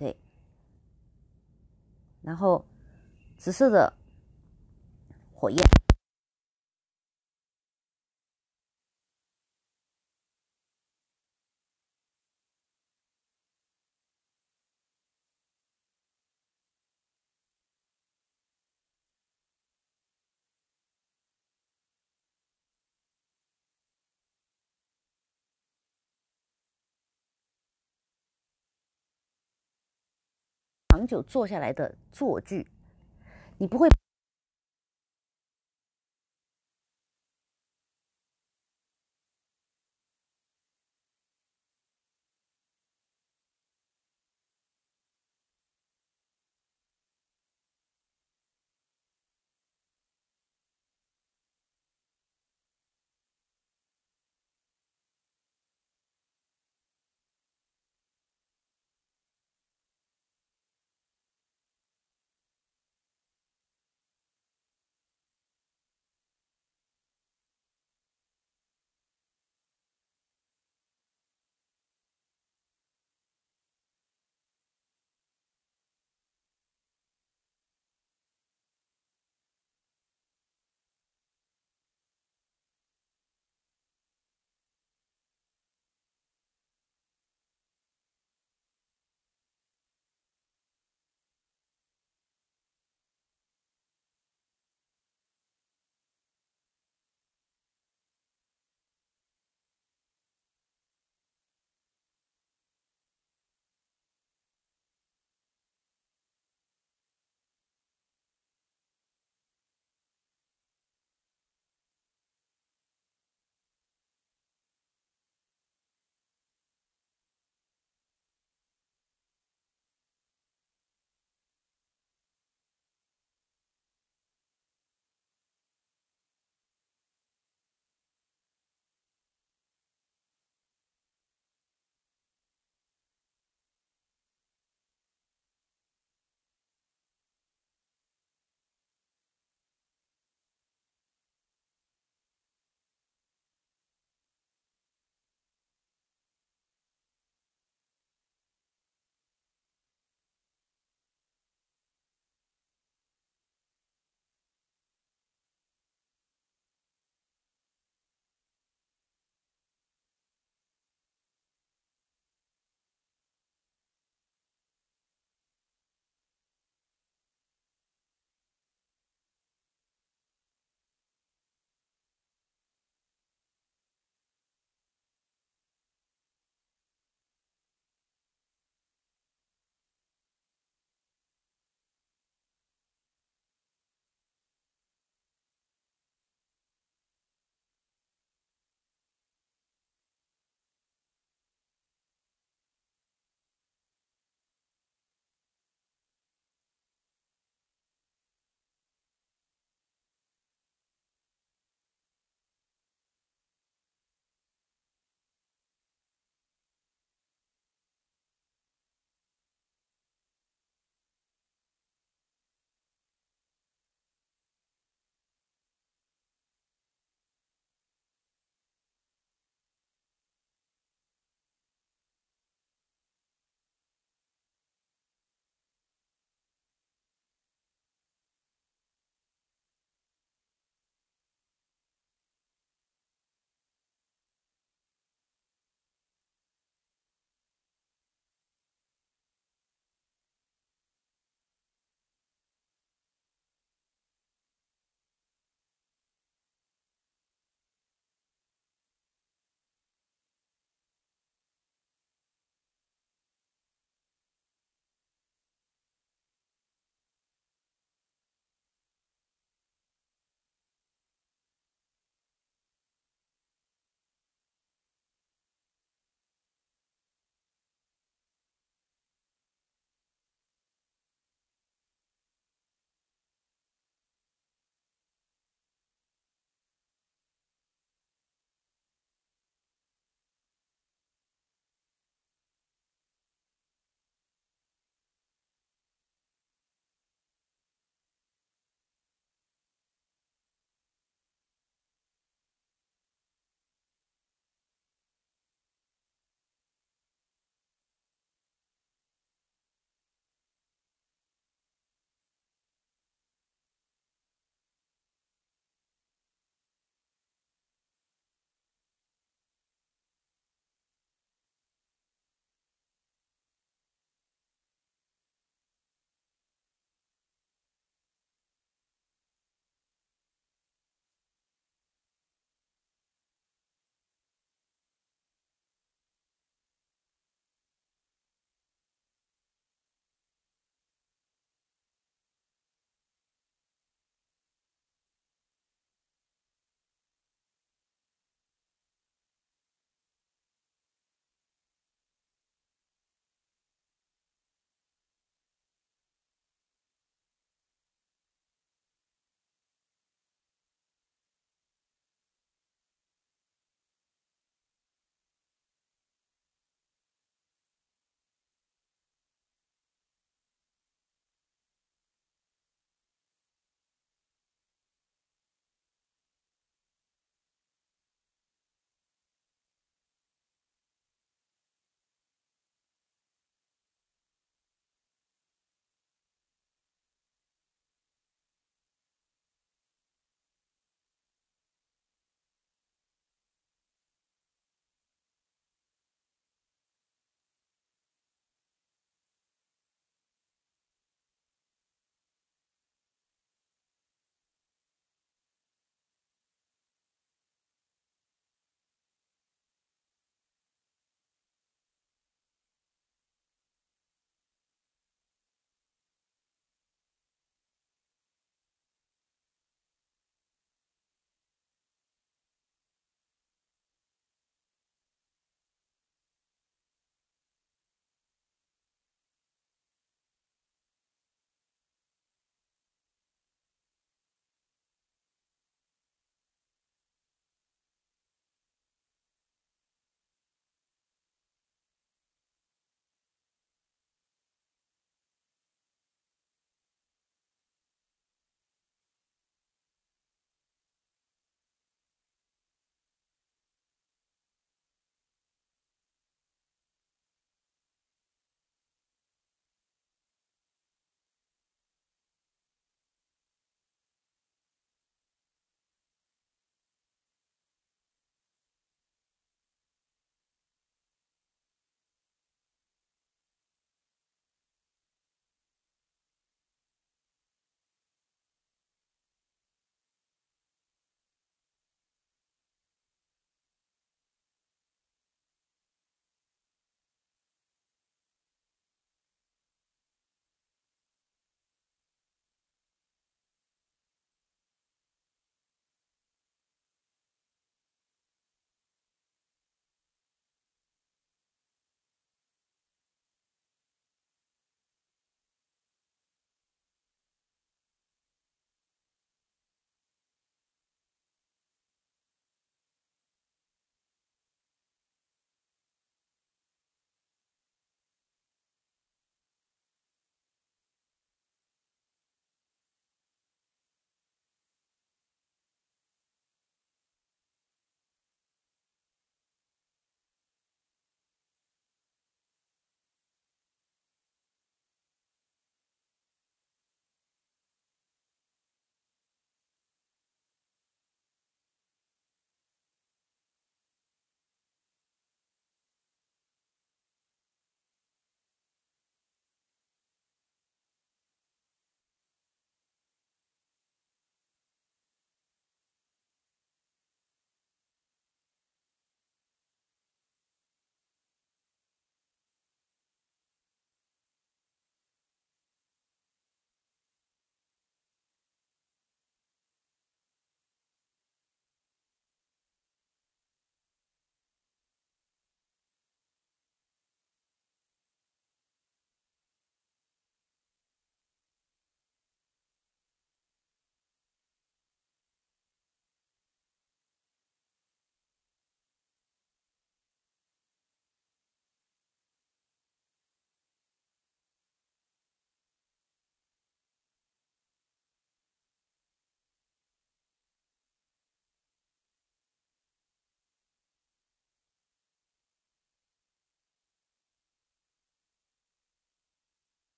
对。然后紫色的火焰。长久做下来的坐具，你不会。